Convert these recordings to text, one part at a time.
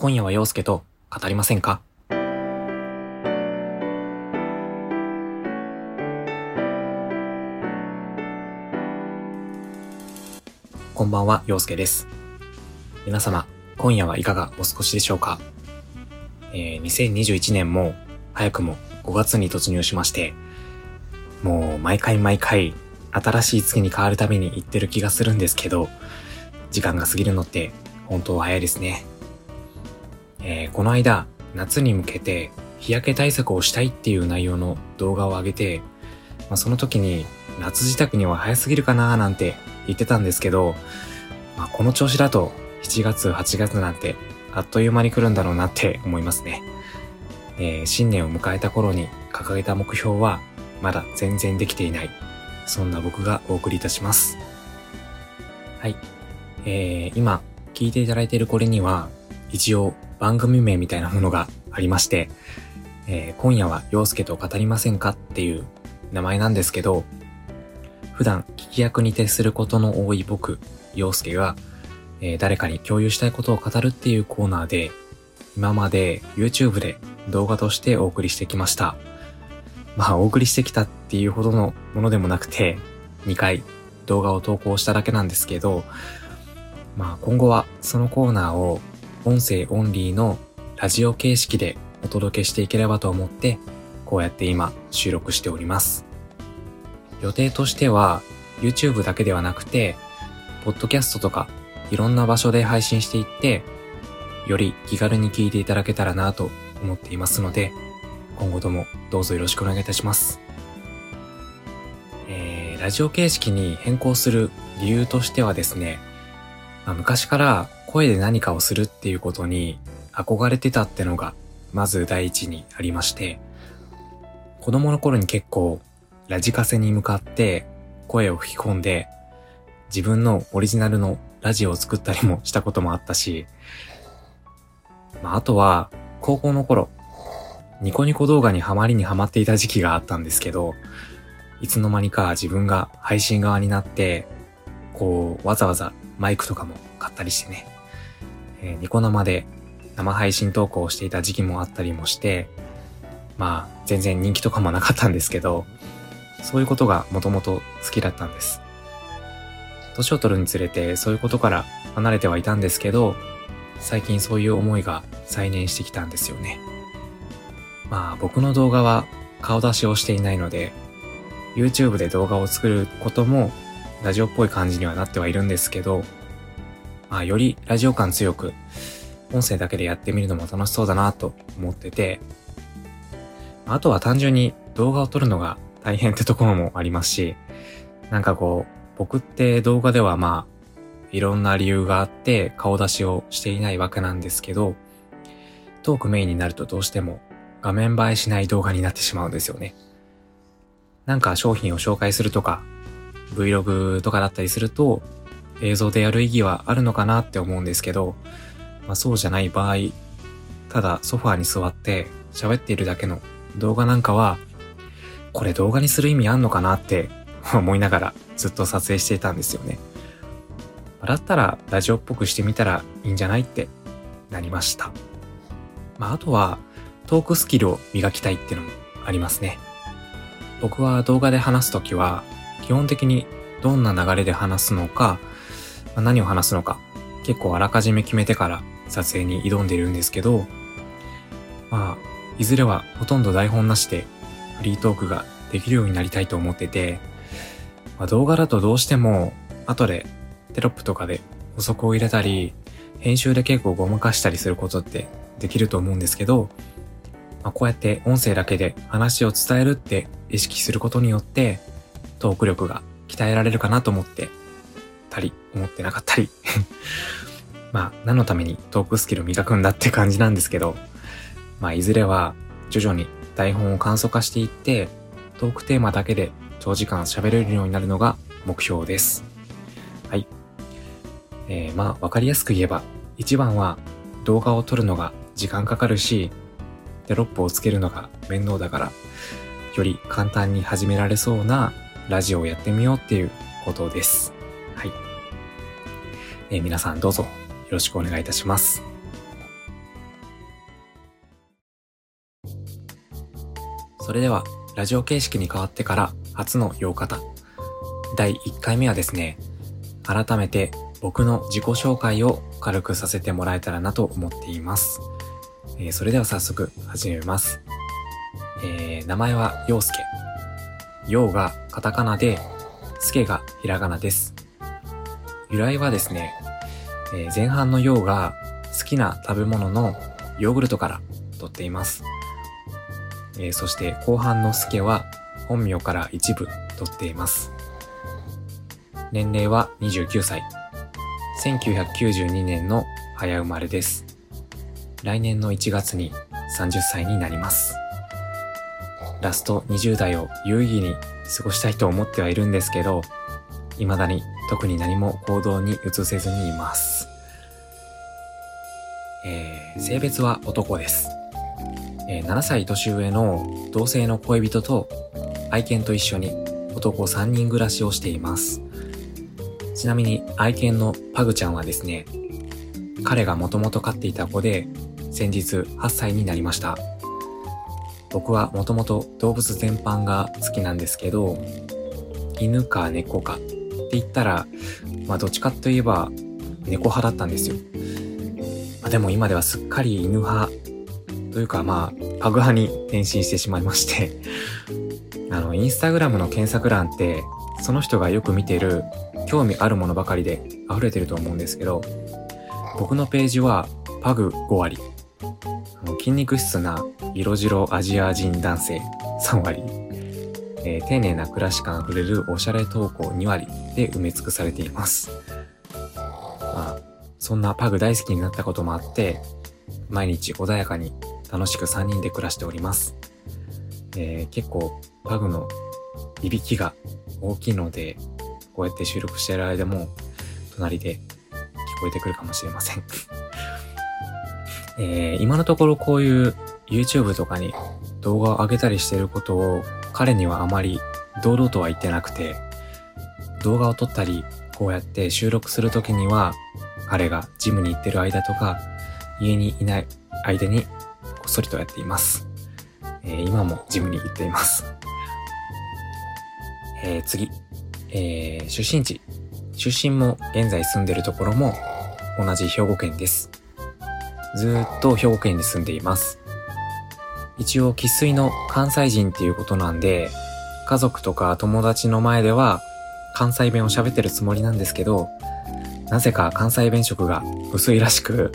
今夜は陽介と語りませんか？こんばんは、陽介です。皆様、今夜はいかがお過ごしでしょうか？えー、2021年も早くも5月に突入しまして、もう毎回毎回新しい月に変わるたびに言ってる気がするんですけど、時間が過ぎるのって本当は早いですね。えー、この間、夏に向けて日焼け対策をしたいっていう内容の動画を上げて、まあ、その時に夏支度には早すぎるかなーなんて言ってたんですけど、まあ、この調子だと7月、8月なんてあっという間に来るんだろうなって思いますね。えー、新年を迎えた頃に掲げた目標はまだ全然できていない。そんな僕がお送りいたします。はい。えー、今聞いていただいているこれには一応番組名みたいなものがありまして、えー、今夜は陽介と語りませんかっていう名前なんですけど、普段聞き役に徹することの多い僕、陽介が、えー、誰かに共有したいことを語るっていうコーナーで、今まで YouTube で動画としてお送りしてきました。まあ、お送りしてきたっていうほどのものでもなくて、2回動画を投稿しただけなんですけど、まあ、今後はそのコーナーを音声オンリーのラジオ形式でお届けしていければと思って、こうやって今収録しております。予定としては YouTube だけではなくて、ポッドキャストとかいろんな場所で配信していって、より気軽に聞いていただけたらなと思っていますので、今後ともどうぞよろしくお願いいたします。えー、ラジオ形式に変更する理由としてはですね、まあ、昔から声で何かをするっていうことに憧れてたってのがまず第一にありまして、子供の頃に結構ラジカセに向かって声を吹き込んで自分のオリジナルのラジオを作ったりもしたこともあったし、まあ、あとは高校の頃、ニコニコ動画にハマりにハマっていた時期があったんですけど、いつの間にか自分が配信側になって、こう、わざわざマイクとかも買ったりしてね、えー、ニコ生で生配信投稿をしていた時期もあったりもして、まあ、全然人気とかもなかったんですけど、そういうことがもともと好きだったんです。年を取るにつれてそういうことから離れてはいたんですけど、最近そういう思いが再燃してきたんですよね。まあ僕の動画は顔出しをしていないので、YouTube で動画を作ることもラジオっぽい感じにはなってはいるんですけど、まあよりラジオ感強く、音声だけでやってみるのも楽しそうだなと思ってて、あとは単純に動画を撮るのが大変ってところもありますし、なんかこう、僕って動画ではまあ、いろんな理由があって顔出しをしていないわけなんですけど、トークメインになるとどうしても画面映えしない動画になってしまうんですよね。なんか商品を紹介するとか、Vlog とかだったりすると、映像でやる意義はあるのかなって思うんですけど、まあそうじゃない場合、ただソファーに座って喋っているだけの動画なんかは、これ動画にする意味あんのかなって思いながらずっと撮影していたんですよね。だったらラジオっぽくしてみたらいいんじゃないってなりました。まあ、あとはトークスキルを磨きたいっていうのもありますね。僕は動画で話すときは基本的にどんな流れで話すのか、何を話すのか結構あらかじめ決めてから撮影に挑んでいるんですけど、まあ、いずれはほとんど台本なしでフリートークができるようになりたいと思ってて、まあ、動画だとどうしても後でテロップとかで補足を入れたり、編集で結構ごまかしたりすることってできると思うんですけど、まあ、こうやって音声だけで話を伝えるって意識することによって、トーク力が鍛えられるかなと思ってたり、思ってなかったり まあ、何のためにトークスキル磨くんだって感じなんですけど、まあ、いずれは徐々に台本を簡素化していって、トークテーマだけで長時間喋れるようになるのが目標です。はい。えー、まあ、わかりやすく言えば、一番は動画を撮るのが時間かかるし、テロップをつけるのが面倒だから、より簡単に始められそうなラジオをやってみようっていうことです。え皆さんどうぞよろしくお願いいたします。それでは、ラジオ形式に変わってから初の8日第1回目はですね、改めて僕の自己紹介を軽くさせてもらえたらなと思っています。えー、それでは早速始めます。えー、名前は陽介。陽がカタカナで、介がひらがなです。由来はですね、えー、前半の陽が好きな食べ物のヨーグルトから取っています。えー、そして後半の助は本名から一部取っています。年齢は29歳。1992年の早生まれです。来年の1月に30歳になります。ラスト20代を有意義に過ごしたいと思ってはいるんですけど、未だに特に何も行動に移せずにいます。えー、性別は男です。えー、7歳年上の同性の恋人と愛犬と一緒に男3人暮らしをしています。ちなみに愛犬のパグちゃんはですね、彼がもともと飼っていた子で先日8歳になりました。僕はもともと動物全般が好きなんですけど、犬か猫かって言ったら、まあどっちかといえば猫派だったんですよ。まあ、でも今ではすっかり犬派というかまあ、パグ派に転身してしまいまして。あの、インスタグラムの検索欄って、その人がよく見てる興味あるものばかりで溢れてると思うんですけど、僕のページはパグ5割、筋肉質な色白アジア人男性3割、えー、丁寧な暮らし感あふれるおしゃれ投稿2割。で埋め尽くされています。まあ、そんなパグ大好きになったこともあって、毎日穏やかに楽しく3人で暮らしております。えー、結構パグのいびきが大きいので、こうやって収録している間も隣で聞こえてくるかもしれません えー、今のところこういう YouTube とかに動画を上げたりしてることを彼にはあまり堂々とは言ってなくて、動画を撮ったり、こうやって収録するときには、彼がジムに行ってる間とか、家にいない間にこっそりとやっています。えー、今もジムに行っています。えー、次。えー、出身地。出身も現在住んでるところも同じ兵庫県です。ずっと兵庫県に住んでいます。一応、生粋の関西人っていうことなんで、家族とか友達の前では関西弁を喋ってるつもりなんですけど、なぜか関西弁色が薄いらしく、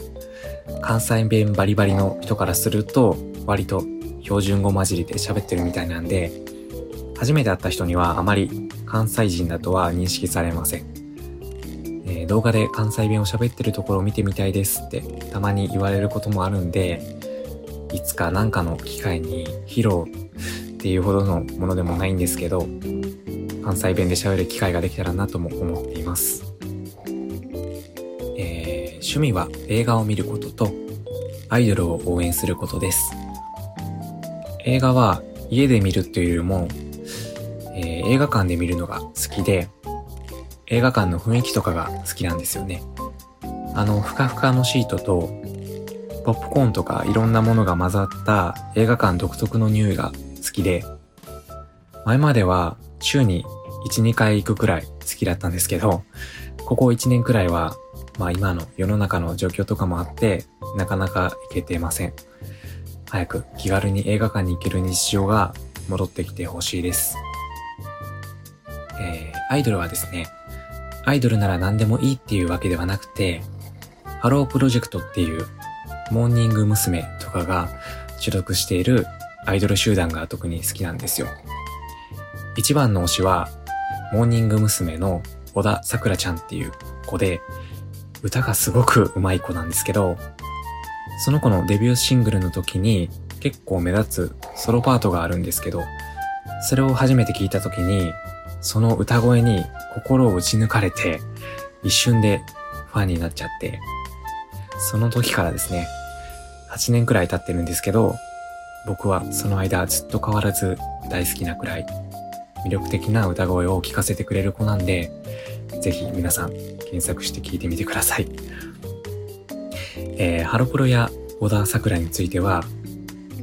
関西弁バリバリの人からすると、割と標準語混じりで喋ってるみたいなんで、初めて会った人にはあまり関西人だとは認識されません。えー、動画で関西弁を喋ってるところを見てみたいですってたまに言われることもあるんで、いつか何かの機会に披露っていうほどのものでもないんですけど、関西弁で喋る機会ができたらなとも思っています。え趣味は映画を見ることと、アイドルを応援することです。映画は家で見るっていうよりも、えー、映画館で見るのが好きで、映画館の雰囲気とかが好きなんですよね。あの、ふかふかのシートと、ポップコーンとかいろんなものが混ざった映画館独特の匂いが好きで、前までは週に1、2回行くくらい好きだったんですけど、ここ1年くらいはまあ今の世の中の状況とかもあって、なかなか行けてません。早く気軽に映画館に行ける日常が戻ってきてほしいです。えー、アイドルはですね、アイドルなら何でもいいっていうわけではなくて、ハロープロジェクトっていうモーニング娘。とかが所属しているアイドル集団が特に好きなんですよ。一番の推しは、モーニング娘。の小田桜ちゃんっていう子で、歌がすごく上手い子なんですけど、その子のデビューシングルの時に結構目立つソロパートがあるんですけど、それを初めて聞いた時に、その歌声に心を打ち抜かれて、一瞬でファンになっちゃって、その時からですね、8年くらい経ってるんですけど、僕はその間ずっと変わらず大好きなくらい魅力的な歌声を聞かせてくれる子なんで、ぜひ皆さん検索して聞いてみてください。えー、ハロプロや小田桜については、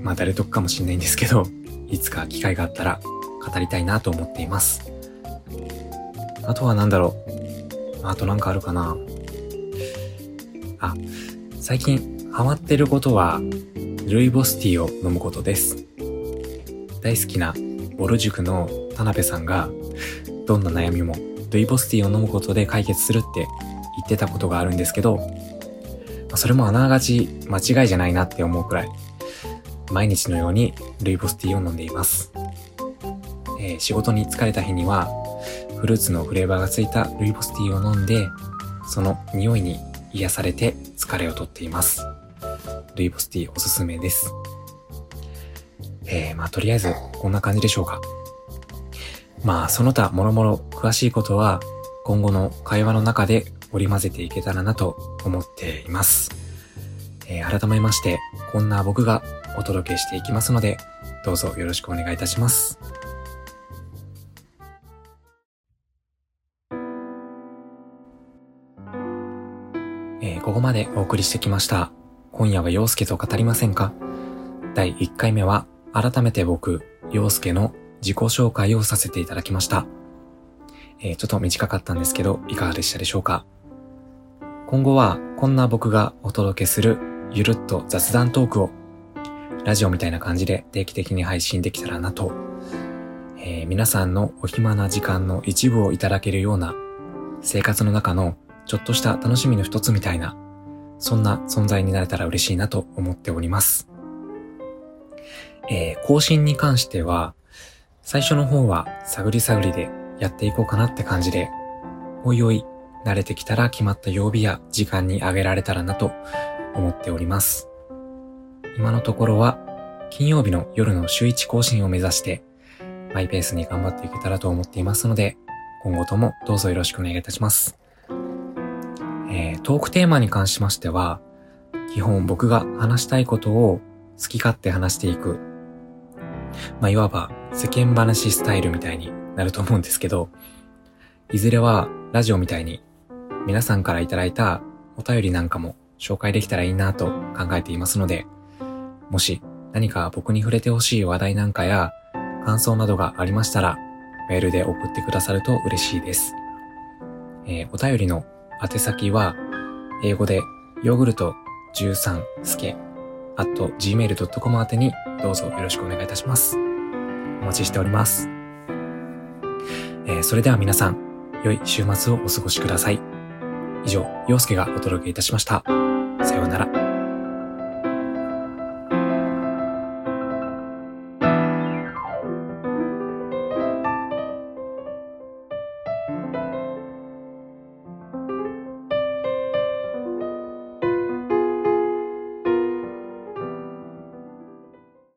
まあ誰得かもしんないんですけど、いつか機会があったら語りたいなと思っています。あとは何だろう。あとなんかあるかな。あ、最近ハマってることは、ルイボスティーを飲むことです。大好きなボル塾の田辺さんが、どんな悩みもルイボスティーを飲むことで解決するって言ってたことがあるんですけど、それもあながち間違いじゃないなって思うくらい、毎日のようにルイボスティーを飲んでいます。えー、仕事に疲れた日には、フルーツのフレーバーがついたルイボスティーを飲んで、その匂いに癒されて疲れをとっています。ルイボスティーおすすめです。えー、まあとりあえずこんな感じでしょうか。まあその他もろもろ詳しいことは今後の会話の中で織り交ぜていけたらなと思っています。えー、改めまして、こんな僕がお届けしていきますので、どうぞよろしくお願いいたします。えー、ここまでお送りしてきました。今夜は陽介と語りませんか？第1回目は改めて僕、陽介の自己紹介をさせていただきました。えー、ちょっと短かったんですけど、いかがでしたでしょうか？今後はこんな僕がお届けするゆるっと雑談トークをラジオみたいな感じで定期的に配信できたらなと、えー、皆さんのお暇な時間の一部をいただけるような生活の中のちょっとした楽しみの一つみたいなそんな存在になれたら嬉しいなと思っております。えー、更新に関しては最初の方は探り探りでやっていこうかなって感じで、おいおい慣れてきたら決まった曜日や時間にあげられたらなと思っております。今のところは金曜日の夜の週1更新を目指してマイペースに頑張っていけたらと思っていますので、今後ともどうぞよろしくお願いいたします。えー、トークテーマに関しましては、基本僕が話したいことを好き勝手話していく。まあ、いわば世間話スタイルみたいになると思うんですけど、いずれはラジオみたいに皆さんからいただいたお便りなんかも紹介できたらいいなと考えていますので、もし何か僕に触れてほしい話題なんかや感想などがありましたら、メールで送ってくださると嬉しいです。えー、お便りの宛先は、英語でヨーグルト13すけ at gmail.com 宛てにどうぞよろしくお願いいたします。お待ちしております。えー、それでは皆さん、良い週末をお過ごしください。以上、陽介がお届けいたしました。さようなら。